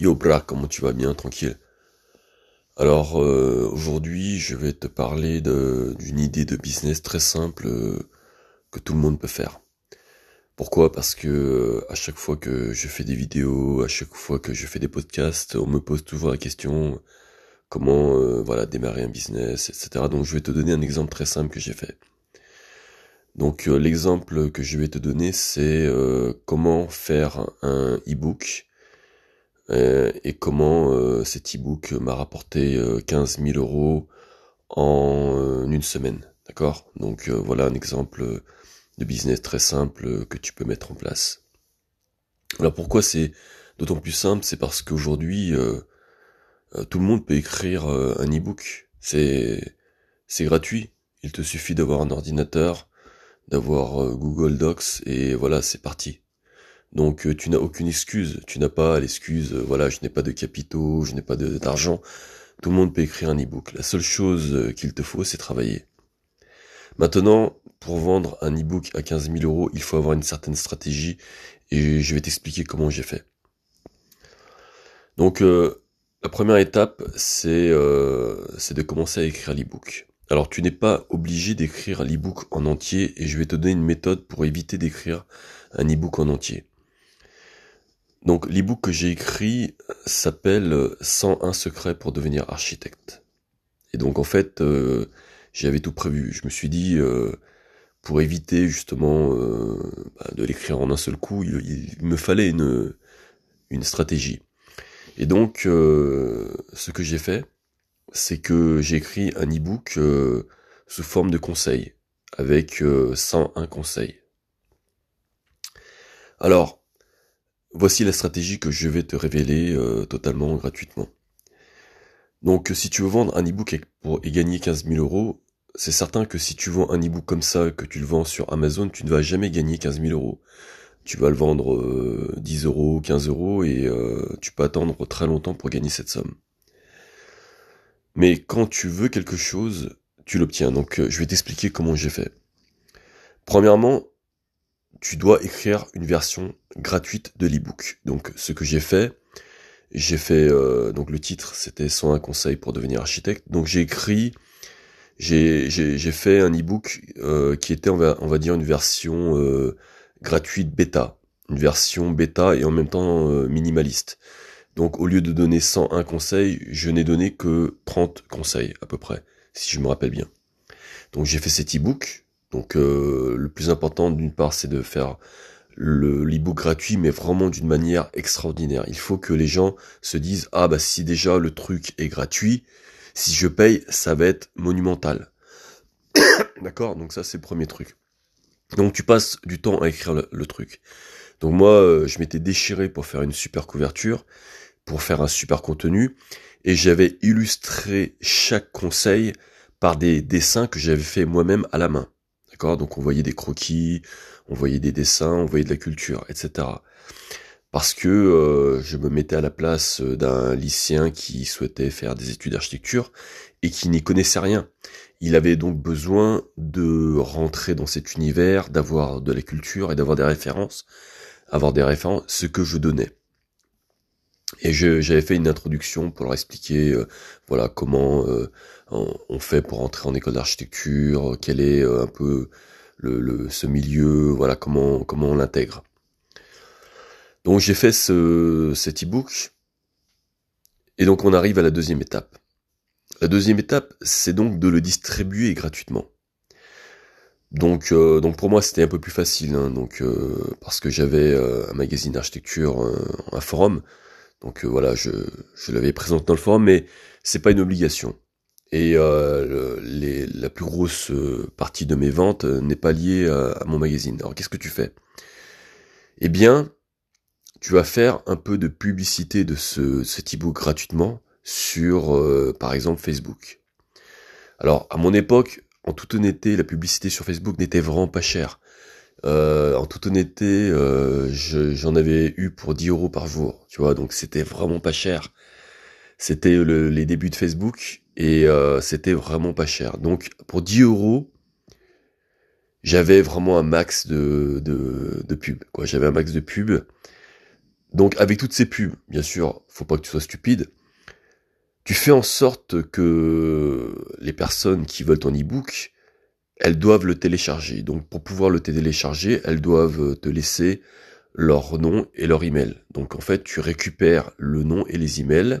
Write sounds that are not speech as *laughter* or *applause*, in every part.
Yo bra, comment tu vas? Bien, tranquille. Alors euh, aujourd'hui, je vais te parler d'une idée de business très simple euh, que tout le monde peut faire. Pourquoi? Parce que euh, à chaque fois que je fais des vidéos, à chaque fois que je fais des podcasts, on me pose toujours la question comment voilà démarrer un business, etc. Donc je vais te donner un exemple très simple que j'ai fait. Donc l'exemple que je vais te donner, c'est comment faire un e-book euh, et comment euh, cet e-book m'a rapporté 15 euh, 000 euros en une semaine. D'accord? Donc voilà un exemple de business très simple que tu peux mettre en place. Alors pourquoi c'est d'autant plus simple? C'est parce qu'aujourd'hui, tout le monde peut écrire un e-book. C'est gratuit. Il te suffit d'avoir un ordinateur, d'avoir Google Docs et voilà, c'est parti. Donc euh, tu n'as aucune excuse, tu n'as pas l'excuse, euh, voilà, je n'ai pas de capitaux, je n'ai pas d'argent. Tout le monde peut écrire un e-book. La seule chose euh, qu'il te faut, c'est travailler. Maintenant, pour vendre un e-book à 15 000 euros, il faut avoir une certaine stratégie et je vais t'expliquer comment j'ai fait. Donc la première étape, c'est de commencer à écrire l'e-book. Alors tu n'es pas obligé d'écrire l'e-book en entier et je vais te donner une méthode pour éviter d'écrire un e-book en entier. Donc l'ebook que j'ai écrit s'appelle 101 secrets pour devenir architecte. Et donc en fait, euh, j'avais tout prévu. Je me suis dit, euh, pour éviter justement euh, bah, de l'écrire en un seul coup, il, me fallait une, stratégie. Et donc, ce que j'ai fait, c'est que j'ai écrit un e-book sous forme de conseils, avec 101 conseils. Alors, Voici la stratégie que je vais te révéler euh, totalement gratuitement. Donc si tu veux vendre un e-book pour et gagner 15 000 euros, c'est certain que si tu vends un e-book comme ça, que tu le vends sur Amazon, tu ne vas jamais gagner 15 000 euros. Tu vas le vendre 10 euh, euros, 15 euros et euh, tu peux attendre très longtemps pour gagner cette somme. Mais quand tu veux quelque chose, tu l'obtiens. Donc je vais t'expliquer comment j'ai fait. Premièrement, tu dois écrire une version gratuite de l'ebook. Donc ce que j'ai fait, j'ai fait euh, donc le titre c'était 101 conseils pour devenir architecte. Donc j'ai écrit j'ai fait un ebook euh, qui était on va on va dire une version euh, gratuite bêta, une version bêta et en même temps euh, minimaliste. Donc au lieu de donner 101 conseils, je n'ai donné que 30 conseils à peu près si je me rappelle bien. Donc j'ai fait cet ebook donc euh, le plus important d'une part c'est de faire le l'ebook gratuit mais vraiment d'une manière extraordinaire. Il faut que les gens se disent ah bah si déjà le truc est gratuit, si je paye ça va être monumental. *coughs* D'accord? Donc ça c'est le premier truc. Donc tu passes du temps à écrire le, truc. Donc moi euh, je m'étais déchiré pour faire une super couverture, pour faire un super contenu et j'avais illustré chaque conseil par des dessins que j'avais fait moi-même à la main. Donc on voyait des croquis, on voyait des dessins, on voyait de la culture, etc. Parce que euh, je me mettais à la place d'un lycéen qui souhaitait faire des études d'architecture et qui n'y connaissait rien. Il avait donc besoin de rentrer dans cet univers, d'avoir de la culture et d'avoir des références, avoir des références, ce que je donnais. Et j'avais fait une introduction pour leur expliquer, euh, voilà, comment euh, on, fait pour entrer en école d'architecture, quel est euh, un peu le, ce milieu, voilà, comment comment on l'intègre. Donc j'ai fait ce, cet e-book, et donc on arrive à la deuxième étape. La deuxième étape, c'est donc de le distribuer gratuitement. Donc, donc pour moi c'était un peu plus facile, hein, donc parce que j'avais un magazine d'architecture, un forum, donc euh, voilà, je, l'avais présenté dans le forum, mais c'est pas une obligation. Et euh, la plus grosse euh, partie de mes ventes n'est pas liée à, mon magazine. Alors qu'est-ce que tu fais? Eh bien, tu vas faire un peu de publicité de ce, cet e-book gratuitement sur, par exemple, Facebook. Alors, à mon époque, en toute honnêteté, la publicité sur Facebook n'était vraiment pas chère. Euh, en toute honnêteté, euh, j'en avais eu pour 10 euros par jour, tu vois, donc c'était vraiment pas cher. C'était le, les débuts de Facebook et euh, c'était vraiment pas cher. Donc pour 10 euros, j'avais vraiment un max de, de, de pub, quoi. J'avais un max de pub. Donc avec toutes ces pubs, bien sûr, faut pas que tu sois stupide. Tu fais en sorte que les personnes qui veulent ton e-book, elles doivent le télécharger. Donc pour pouvoir le télécharger, elles doivent te laisser leur nom et leur email. Donc en fait, tu récupères le nom et les emails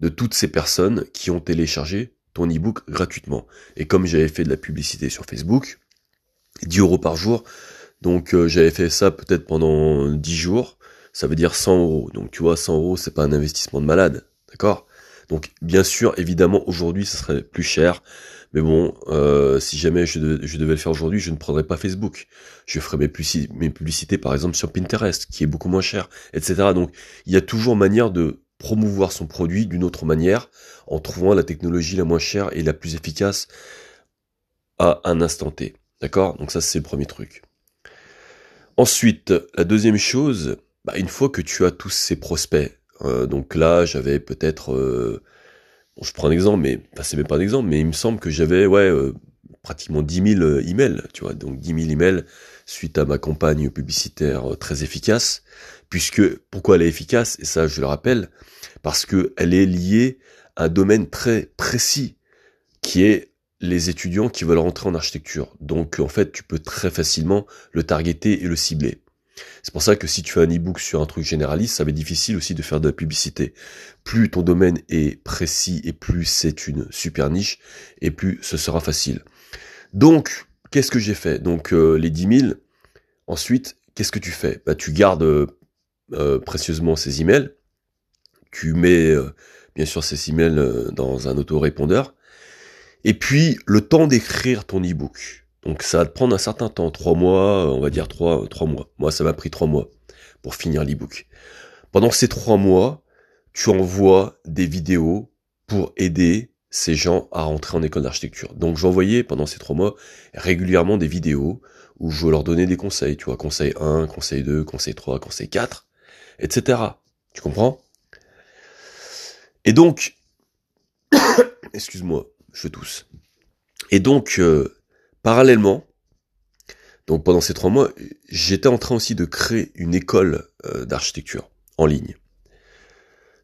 de toutes ces personnes qui ont téléchargé ton e-book gratuitement. Et comme j'avais fait de la publicité sur Facebook, 10 euros par jour, donc euh, j'avais fait ça peut-être pendant 10 jours, ça veut dire 100 euros. Donc tu vois, 100 euros, c'est pas un investissement de malade, d'accord? Donc bien sûr, évidemment, aujourd'hui, ça serait plus cher. Mais bon, euh, si jamais je, devais le faire aujourd'hui, je ne prendrais pas Facebook. Je ferais mes, publicités, par exemple, sur Pinterest, qui est beaucoup moins cher, etc. Donc, il y a toujours manière de promouvoir son produit d'une autre manière, en trouvant la technologie la moins chère et la plus efficace à un instant T. D'accord? Donc ça, c'est le premier truc. Ensuite, la deuxième chose, bah, une fois que tu as tous ces prospects, euh, donc là, j'avais peut-être... Euh, je prends un exemple, mais enfin, c'est même pas un exemple, mais il me semble que j'avais ouais euh, pratiquement 10 000 euh, emails, tu vois, donc 10 000 emails suite à ma campagne publicitaire euh, très efficace, puisque pourquoi elle est efficace? Et ça je le rappelle, parce que elle est liée à un domaine très précis qui est les étudiants qui veulent rentrer en architecture. Donc en fait, tu peux très facilement le targeter et le cibler. C'est pour ça que si tu fais un e-book sur un truc généraliste, ça va être difficile aussi de faire de la publicité. Plus ton domaine est précis et plus c'est une super niche, et plus ce sera facile. Donc, qu'est-ce que j'ai fait? Donc, euh, les 10 000, ensuite, qu'est-ce que tu fais? Bah, Tu gardes euh, précieusement ces emails, tu mets euh, bien sûr ces emails dans un autorépondeur, et puis le temps d'écrire ton e-book. Donc ça va te prendre un certain temps, trois mois, on va dire trois, trois mois. Moi, ça m'a pris trois mois pour finir l'ebook. Pendant ces trois mois, tu envoies des vidéos pour aider ces gens à rentrer en école d'architecture. Donc j'envoyais pendant ces trois mois régulièrement des vidéos où je leur donnais des conseils, tu vois, conseil 1, conseil 2, conseil 3, conseil 4, etc. Tu comprends? Et donc, *coughs* excuse-moi, je tousse. Et donc, euh, Parallèlement, donc pendant ces trois mois, j'étais en train aussi de créer une école euh, d'architecture en ligne.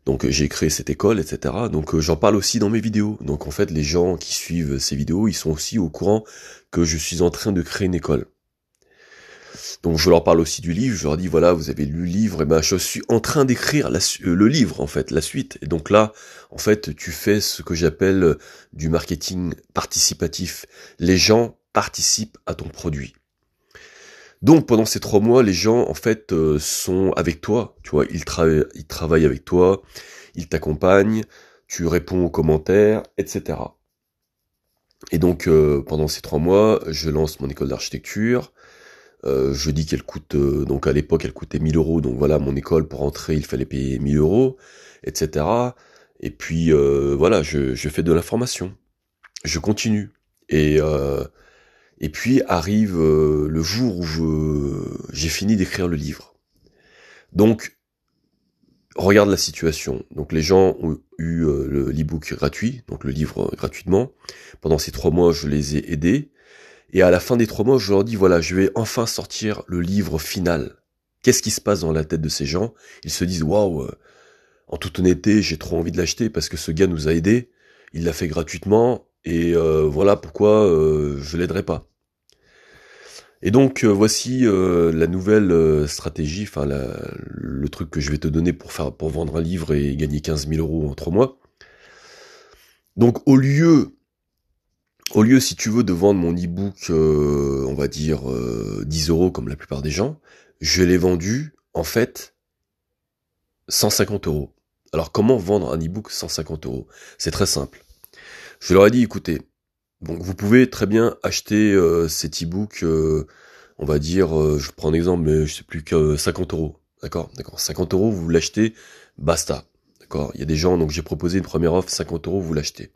Donc j'ai créé cette école, etc. Donc euh, j'en parle aussi dans mes vidéos. Donc en fait, les gens qui suivent ces vidéos, ils sont aussi au courant que je suis en train de créer une école. Donc je leur parle aussi du livre, je leur dis voilà, vous avez lu le livre, et ben je suis en train d'écrire euh, le livre en fait, la suite. Et donc là, en fait, tu fais ce que j'appelle du marketing participatif. Les gens participe à ton produit. Donc pendant ces trois mois, les gens en fait euh, sont avec toi, tu vois, ils, travaillent avec toi, ils t'accompagnent, tu réponds aux commentaires, etc. Et donc euh, pendant ces trois mois, je lance mon école d'architecture. Euh, je dis qu'elle coûte, donc à l'époque elle coûtait 1000 euros, donc voilà mon école pour entrer il fallait payer 1000 euros, etc. Et puis voilà, je, je, fais de la formation, je continue. Et et puis arrive euh, le jour où j'ai fini d'écrire le livre. Donc, regarde la situation. Donc les gens ont eu euh, l'e-book gratuit, donc le livre gratuitement. Pendant ces trois mois, je les ai aidés. Et à la fin des trois mois, je leur dis, voilà, je vais enfin sortir le livre final. Qu'est-ce qui se passe dans la tête de ces gens? Ils se disent, waouh, euh, en toute honnêteté, j'ai trop envie de l'acheter parce que ce gars nous a aidés. Il l'a fait gratuitement. Et voilà pourquoi je l'aiderai pas. Et donc euh, voici euh, la nouvelle euh, stratégie, enfin le truc que je vais te donner pour vendre un livre et gagner 15 000 euros en trois mois. Donc au lieu, au lieu si tu veux de vendre mon e-book, on va dire 10 euros comme la plupart des gens, je l'ai vendu en fait 150 euros. Alors comment vendre un e-book 150 euros? C'est très simple. Je leur ai dit, écoutez, donc vous pouvez très bien acheter euh, cet e-book, euh, on va dire, euh, je prends un exemple, mais je sais plus que 50 euros. D'accord? D'accord. 50 euros, vous l'achetez, basta. D'accord? Il y a des gens, donc j'ai proposé une première offre, 50 euros, vous l'achetez.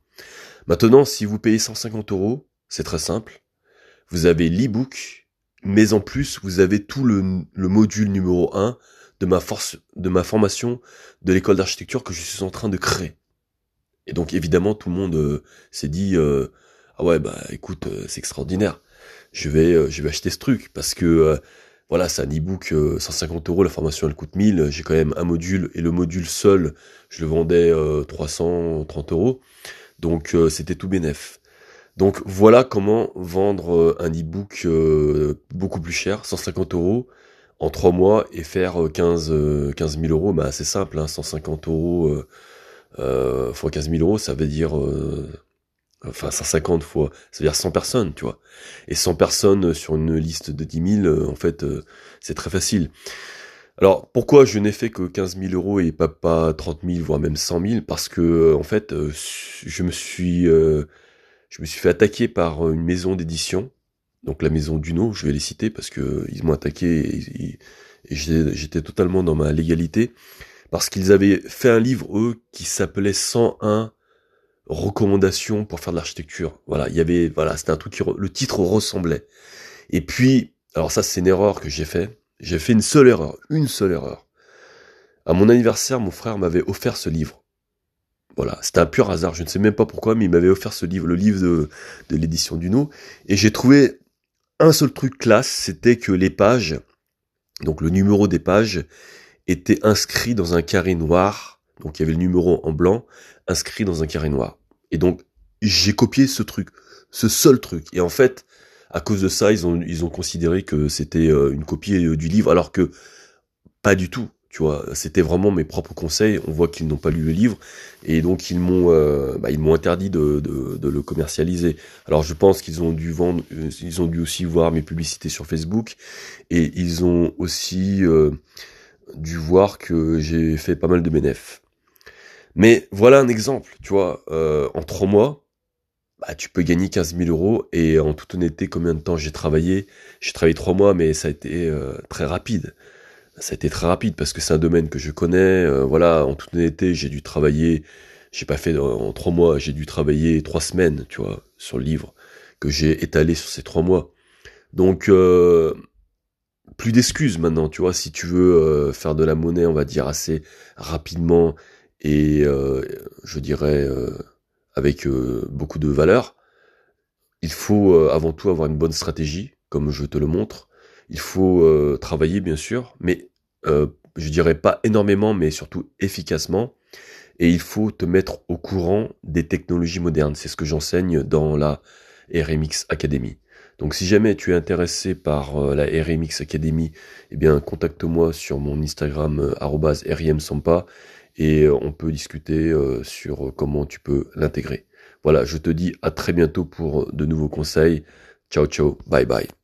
Maintenant, si vous payez 150 euros, c'est très simple. Vous avez l'e-book, mais en plus, vous avez tout le, le module numéro 1 de ma force, de ma formation de l'école d'architecture que je suis en train de créer. Et donc évidemment, tout le monde s'est dit, ah ouais bah écoute euh, c'est extraordinaire. Je vais euh, je vais acheter ce truc parce que euh, voilà, c'est un e-book 150 euros, la formation elle coûte 1000, j'ai quand même un module, et le module seul, je le vendais 330 euros, donc c'était tout bénef. Donc voilà comment vendre un e-book beaucoup plus cher, 150 euros, en trois mois et faire 15, 15 000 euros, bah c'est simple, hein, 150 euros euh, fois 15 000 euros, ça veut dire enfin 150 fois, ça veut dire 100 personnes, tu vois. Et 100 personnes sur une liste de 10 000, en fait, c'est très facile. Alors pourquoi je n'ai fait que 15 000 euros et pas, pas 30 000 voire même 100 000 Parce que en fait, je me suis je me suis fait attaquer par une maison d'édition, donc la maison Duno, je vais les citer parce que ils m'ont attaqué et, j'étais totalement dans ma légalité, parce qu'ils avaient fait un livre, eux, qui s'appelait 101 recommandations pour faire de l'architecture. Voilà, il y avait, voilà, c'était un truc qui, le titre ressemblait. Et puis, alors ça, c'est une erreur que j'ai fait. J'ai fait une seule erreur, une seule erreur. À mon anniversaire, mon frère m'avait offert ce livre. Voilà, c'était un pur hasard, je ne sais même pas pourquoi, mais il m'avait offert ce livre, le livre de, de l'édition Duno, et j'ai trouvé un seul truc classe, c'était que les pages, donc le numéro des pages, était inscrit dans un carré noir, donc il y avait le numéro en blanc, inscrit dans un carré noir. Et donc, j'ai copié ce truc, ce seul truc. Et en fait, à cause de ça, ils ont, ils ont considéré que c'était euh, une copie euh, du livre, alors que pas du tout. Tu vois, c'était vraiment mes propres conseils. On voit qu'ils n'ont pas lu le livre et donc ils m'ont, euh, bah, interdit de, de, le commercialiser. Alors je pense qu'ils ont dû vendre, ils ont dû aussi voir mes publicités sur Facebook et ils ont aussi dû voir que j'ai fait pas mal de bénéfices. Mais voilà un exemple, tu vois, en trois mois, bah, tu peux gagner 15 000 euros et en toute honnêteté, combien de temps j'ai travaillé? J'ai travaillé trois mois, mais ça a été très rapide ça a été très rapide parce que c'est un domaine que je connais. Euh, voilà, en toute honnêteté, j'ai dû travailler, j'ai pas fait en trois mois, j'ai dû travailler trois semaines, tu vois, sur le livre que j'ai étalé sur ces trois mois. Donc, euh, plus d'excuses maintenant, tu vois, si tu veux euh, faire de la monnaie, on va dire assez rapidement et je dirais avec beaucoup de valeur. Il faut avant tout avoir une bonne stratégie, comme je te le montre. Il faut travailler bien sûr, mais euh, je dirais pas énormément, mais surtout efficacement. Et il faut te mettre au courant des technologies modernes. C'est ce que j'enseigne dans la RMX Academy. Donc si jamais tu es intéressé par euh, la RMX Academy, eh bien contacte-moi sur mon Instagram euh, @rimsampa et on peut discuter sur comment tu peux l'intégrer. Voilà, je te dis à très bientôt pour de nouveaux conseils. Ciao ciao, bye bye.